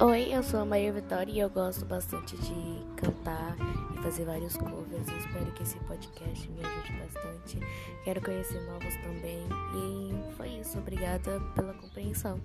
Oi, eu sou a Maria Vitória e eu gosto bastante de cantar e fazer vários covers. Eu espero que esse podcast me ajude bastante. Quero conhecer novos também. E foi isso. Obrigada pela compreensão.